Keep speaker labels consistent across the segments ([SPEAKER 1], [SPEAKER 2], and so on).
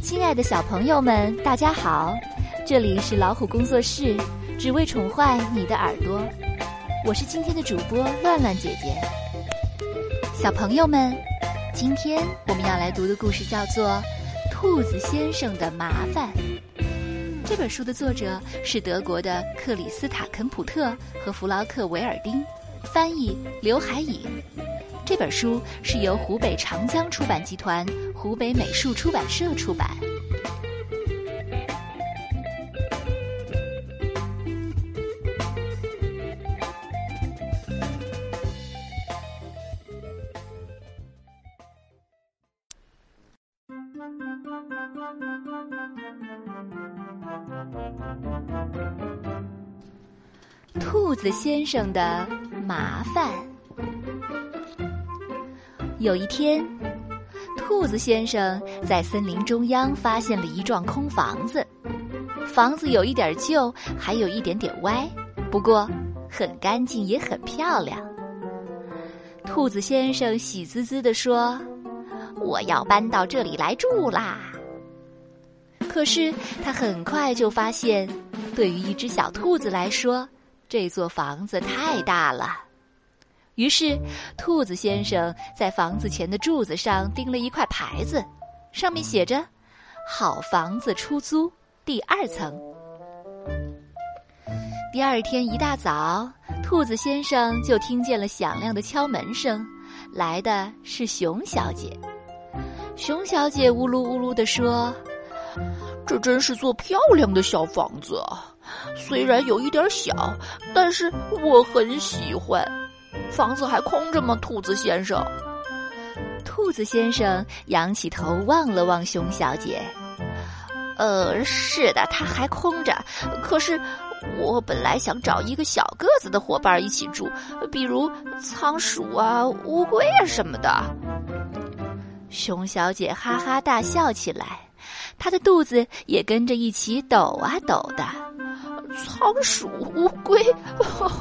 [SPEAKER 1] 亲爱的小朋友们，大家好！这里是老虎工作室，只为宠坏你的耳朵。我是今天的主播乱乱姐姐。小朋友们，今天我们要来读的故事叫做《兔子先生的麻烦》。这本书的作者是德国的克里斯塔肯普特和弗劳克维尔丁，翻译刘海颖。这本书是由湖北长江出版集团、湖北美术出版社出版。兔子先生的麻烦。有一天，兔子先生在森林中央发现了一幢空房子。房子有一点旧，还有一点点歪，不过很干净，也很漂亮。兔子先生喜滋滋地说：“我要搬到这里来住啦！”可是他很快就发现，对于一只小兔子来说，这座房子太大了。于是，兔子先生在房子前的柱子上钉了一块牌子，上面写着：“好房子出租，第二层。”第二天一大早，兔子先生就听见了响亮的敲门声，来的是熊小姐。熊小姐呜噜呜噜地说：“
[SPEAKER 2] 这真是座漂亮的小房子，虽然有一点小，但是我很喜欢。”房子还空着吗，兔子先生？
[SPEAKER 1] 兔子先生仰起头望了望熊小姐。
[SPEAKER 2] 呃，是的，它还空着。可是我本来想找一个小个子的伙伴一起住，比如仓鼠啊、乌龟啊什么的。
[SPEAKER 1] 熊小姐哈哈大笑起来，她的肚子也跟着一起抖啊抖的。
[SPEAKER 2] 仓鼠、乌龟，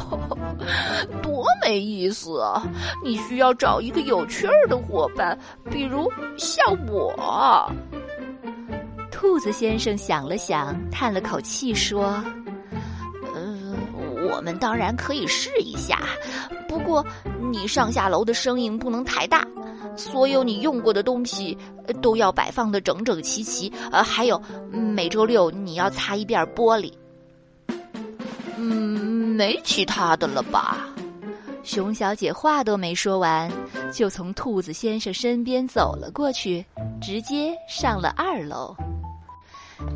[SPEAKER 2] 多没意思啊！你需要找一个有趣儿的伙伴，比如像我。
[SPEAKER 1] 兔子先生想了想，叹了口气说：“
[SPEAKER 2] 嗯，我们当然可以试一下，不过你上下楼的声音不能太大，所有你用过的东西都要摆放的整整齐齐。呃，还有每周六你要擦一遍玻璃。”嗯，没其他的了吧？
[SPEAKER 1] 熊小姐话都没说完，就从兔子先生身边走了过去，直接上了二楼。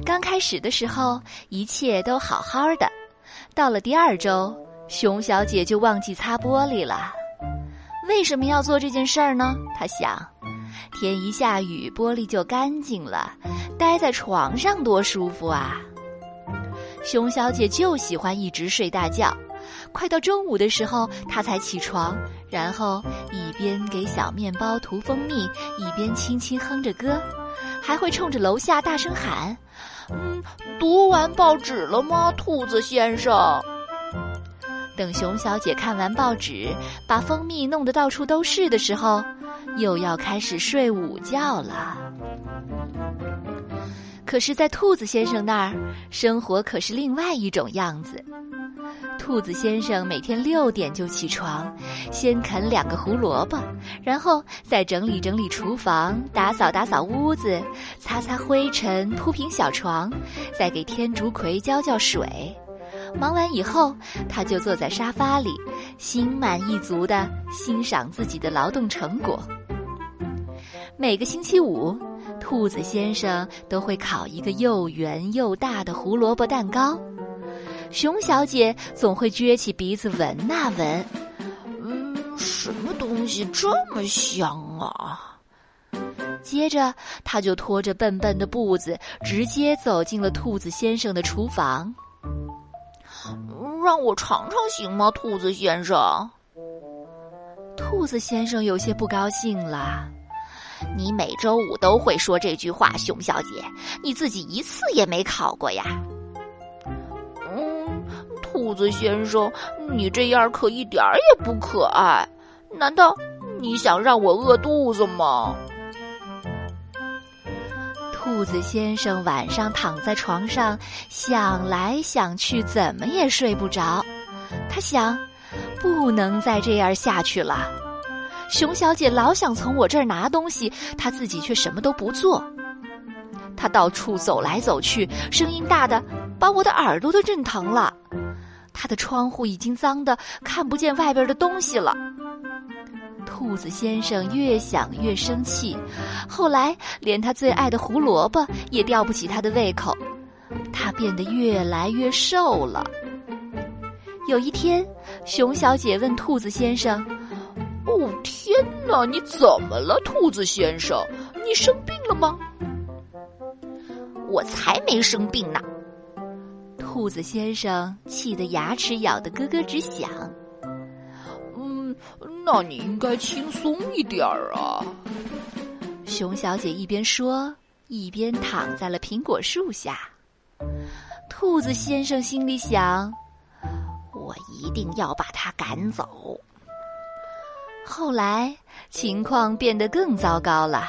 [SPEAKER 1] 刚开始的时候，一切都好好的。到了第二周，熊小姐就忘记擦玻璃了。为什么要做这件事儿呢？她想，天一下雨，玻璃就干净了，待在床上多舒服啊！熊小姐就喜欢一直睡大觉，快到中午的时候，她才起床，然后一边给小面包涂蜂蜜，一边轻轻哼着歌，还会冲着楼下大声喊：“
[SPEAKER 2] 嗯，读完报纸了吗，兔子先生？”
[SPEAKER 1] 等熊小姐看完报纸，把蜂蜜弄得到处都是的时候，又要开始睡午觉了。可是，在兔子先生那儿，生活可是另外一种样子。兔子先生每天六点就起床，先啃两个胡萝卜，然后再整理整理厨房，打扫打扫屋子，擦擦灰尘，铺平小床，再给天竺葵浇浇水。忙完以后，他就坐在沙发里，心满意足地欣赏自己的劳动成果。每个星期五。兔子先生都会烤一个又圆又大的胡萝卜蛋糕，熊小姐总会撅起鼻子闻那闻，
[SPEAKER 2] 嗯，什么东西这么香啊？
[SPEAKER 1] 接着，他就拖着笨笨的步子，直接走进了兔子先生的厨房。
[SPEAKER 2] 让我尝尝行吗，兔子先生？
[SPEAKER 1] 兔子先生有些不高兴了。
[SPEAKER 2] 你每周五都会说这句话，熊小姐，你自己一次也没考过呀？嗯，兔子先生，你这样可一点儿也不可爱。难道你想让我饿肚子吗？
[SPEAKER 1] 兔子先生晚上躺在床上，想来想去，怎么也睡不着。他想，不能再这样下去了。熊小姐老想从我这儿拿东西，她自己却什么都不做。她到处走来走去，声音大的把我的耳朵都震疼了。她的窗户已经脏的看不见外边的东西了。兔子先生越想越生气，后来连他最爱的胡萝卜也吊不起他的胃口，他变得越来越瘦了。有一天，熊小姐问兔子先生：“
[SPEAKER 2] 哦，天哪，你怎么了，兔子先生？你生病了吗？”“
[SPEAKER 3] 我才没生病呢！”
[SPEAKER 1] 兔子先生气得牙齿咬得咯咯直响。
[SPEAKER 2] 嗯那你应该轻松一点儿啊！
[SPEAKER 1] 熊小姐一边说，一边躺在了苹果树下。兔子先生心里想：“
[SPEAKER 3] 我一定要把他赶走。”
[SPEAKER 1] 后来情况变得更糟糕了。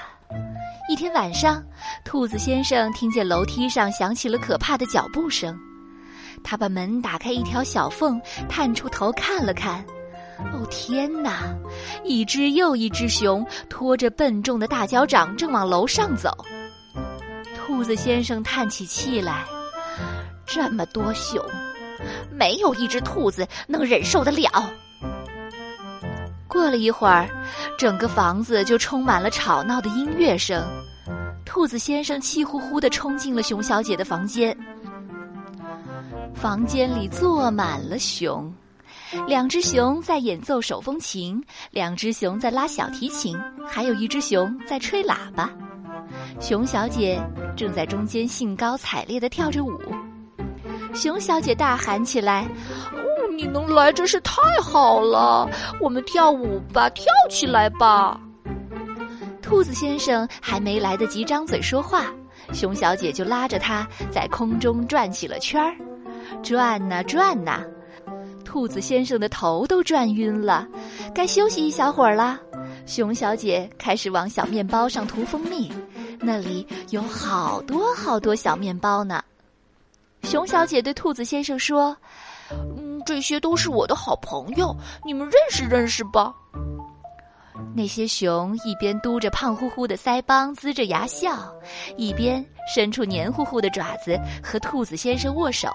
[SPEAKER 1] 一天晚上，兔子先生听见楼梯上响起了可怕的脚步声，他把门打开一条小缝，探出头看了看。哦天哪！一只又一只熊拖着笨重的大脚掌正往楼上走。兔子先生叹起气来：“
[SPEAKER 3] 这么多熊，没有一只兔子能忍受得了。”
[SPEAKER 1] 过了一会儿，整个房子就充满了吵闹的音乐声。兔子先生气呼呼地冲进了熊小姐的房间。房间里坐满了熊。两只熊在演奏手风琴，两只熊在拉小提琴，还有一只熊在吹喇叭。熊小姐正在中间兴高采烈地跳着舞。熊小姐大喊起来：“，
[SPEAKER 2] 你能来真是太好了！我们跳舞吧，跳起来吧！”
[SPEAKER 1] 兔子先生还没来得及张嘴说话，熊小姐就拉着他在空中转起了圈儿，转呐转呐。兔子先生的头都转晕了，该休息一小会儿了。熊小姐开始往小面包上涂蜂蜜，那里有好多好多小面包呢。熊小姐对兔子先生说：“，
[SPEAKER 2] 这些都是我的好朋友，你们认识认识吧。”
[SPEAKER 1] 那些熊一边嘟着胖乎乎的腮帮，呲着牙笑，一边伸出黏糊糊的爪子和兔子先生握手。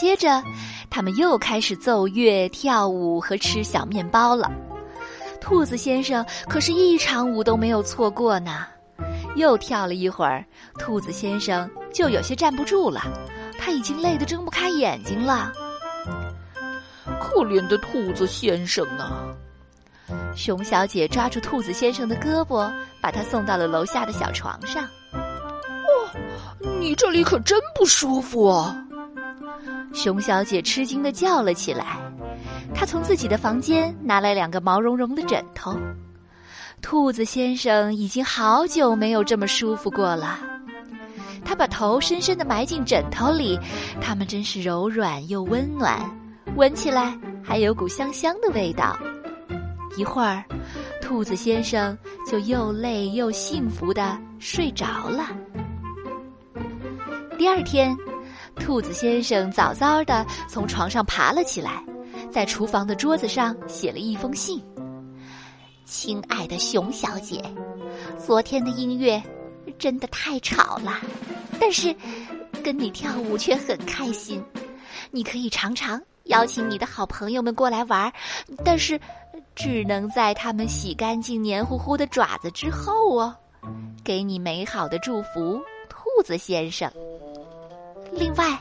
[SPEAKER 1] 接着，他们又开始奏乐、跳舞和吃小面包了。兔子先生可是一场舞都没有错过呢。又跳了一会儿，兔子先生就有些站不住了，他已经累得睁不开眼睛了。
[SPEAKER 2] 可怜的兔子先生啊！
[SPEAKER 1] 熊小姐抓住兔子先生的胳膊，把他送到了楼下的小床上。
[SPEAKER 2] 哦，你这里可真不舒服啊！
[SPEAKER 1] 熊小姐吃惊的叫了起来，她从自己的房间拿来两个毛茸茸的枕头。兔子先生已经好久没有这么舒服过了。他把头深深的埋进枕头里，它们真是柔软又温暖，闻起来还有股香香的味道。一会儿，兔子先生就又累又幸福的睡着了。第二天。兔子先生早早的从床上爬了起来，在厨房的桌子上写了一封信：“
[SPEAKER 3] 亲爱的熊小姐，昨天的音乐真的太吵了，但是跟你跳舞却很开心。你可以常常邀请你的好朋友们过来玩，但是只能在他们洗干净黏糊糊的爪子之后哦。给你美好的祝福，兔子先生。”另外，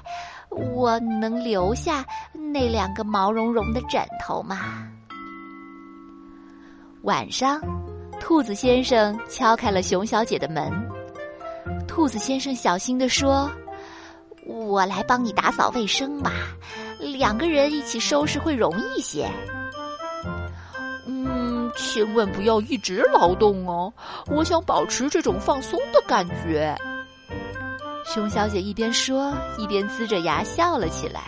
[SPEAKER 3] 我能留下那两个毛茸茸的枕头吗？
[SPEAKER 1] 晚上，兔子先生敲开了熊小姐的门。兔子先生小心地说：“
[SPEAKER 3] 我来帮你打扫卫生吧，两个人一起收拾会容易些。”
[SPEAKER 2] 嗯，千万不要一直劳动哦，我想保持这种放松的感觉。
[SPEAKER 1] 熊小姐一边说，一边呲着牙笑了起来。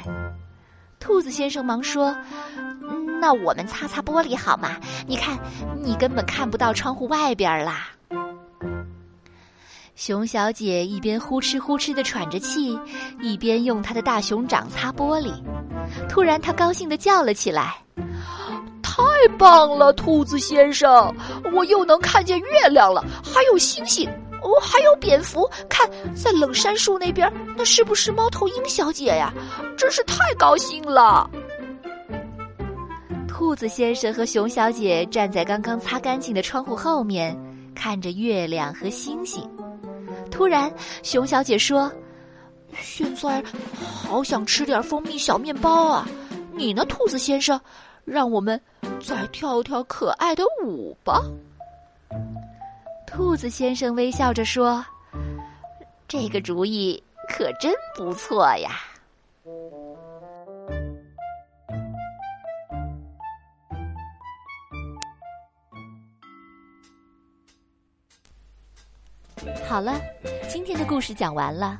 [SPEAKER 1] 兔子先生忙说：“
[SPEAKER 4] 那我们擦擦玻璃好吗？你看，你根本看不到窗户外边啦。
[SPEAKER 1] 熊小姐一边呼哧呼哧的喘着气，一边用她的大熊掌擦玻璃。突然，他高兴的叫了起来：“
[SPEAKER 2] 太棒了，兔子先生！我又能看见月亮了，还有星星，哦，还有蝙蝠。看，在冷杉树那边，那是不是猫头鹰小姐呀？真是太高兴了！”
[SPEAKER 1] 兔子先生和熊小姐站在刚刚擦干净的窗户后面，看着月亮和星星。突然，熊小姐说：“
[SPEAKER 2] 现在好想吃点蜂蜜小面包啊！你呢，兔子先生？让我们再跳跳可爱的舞吧。”
[SPEAKER 1] 兔子先生微笑着说：“
[SPEAKER 4] 这个主意可真不错呀。”
[SPEAKER 1] 好了，今天的故事讲完了。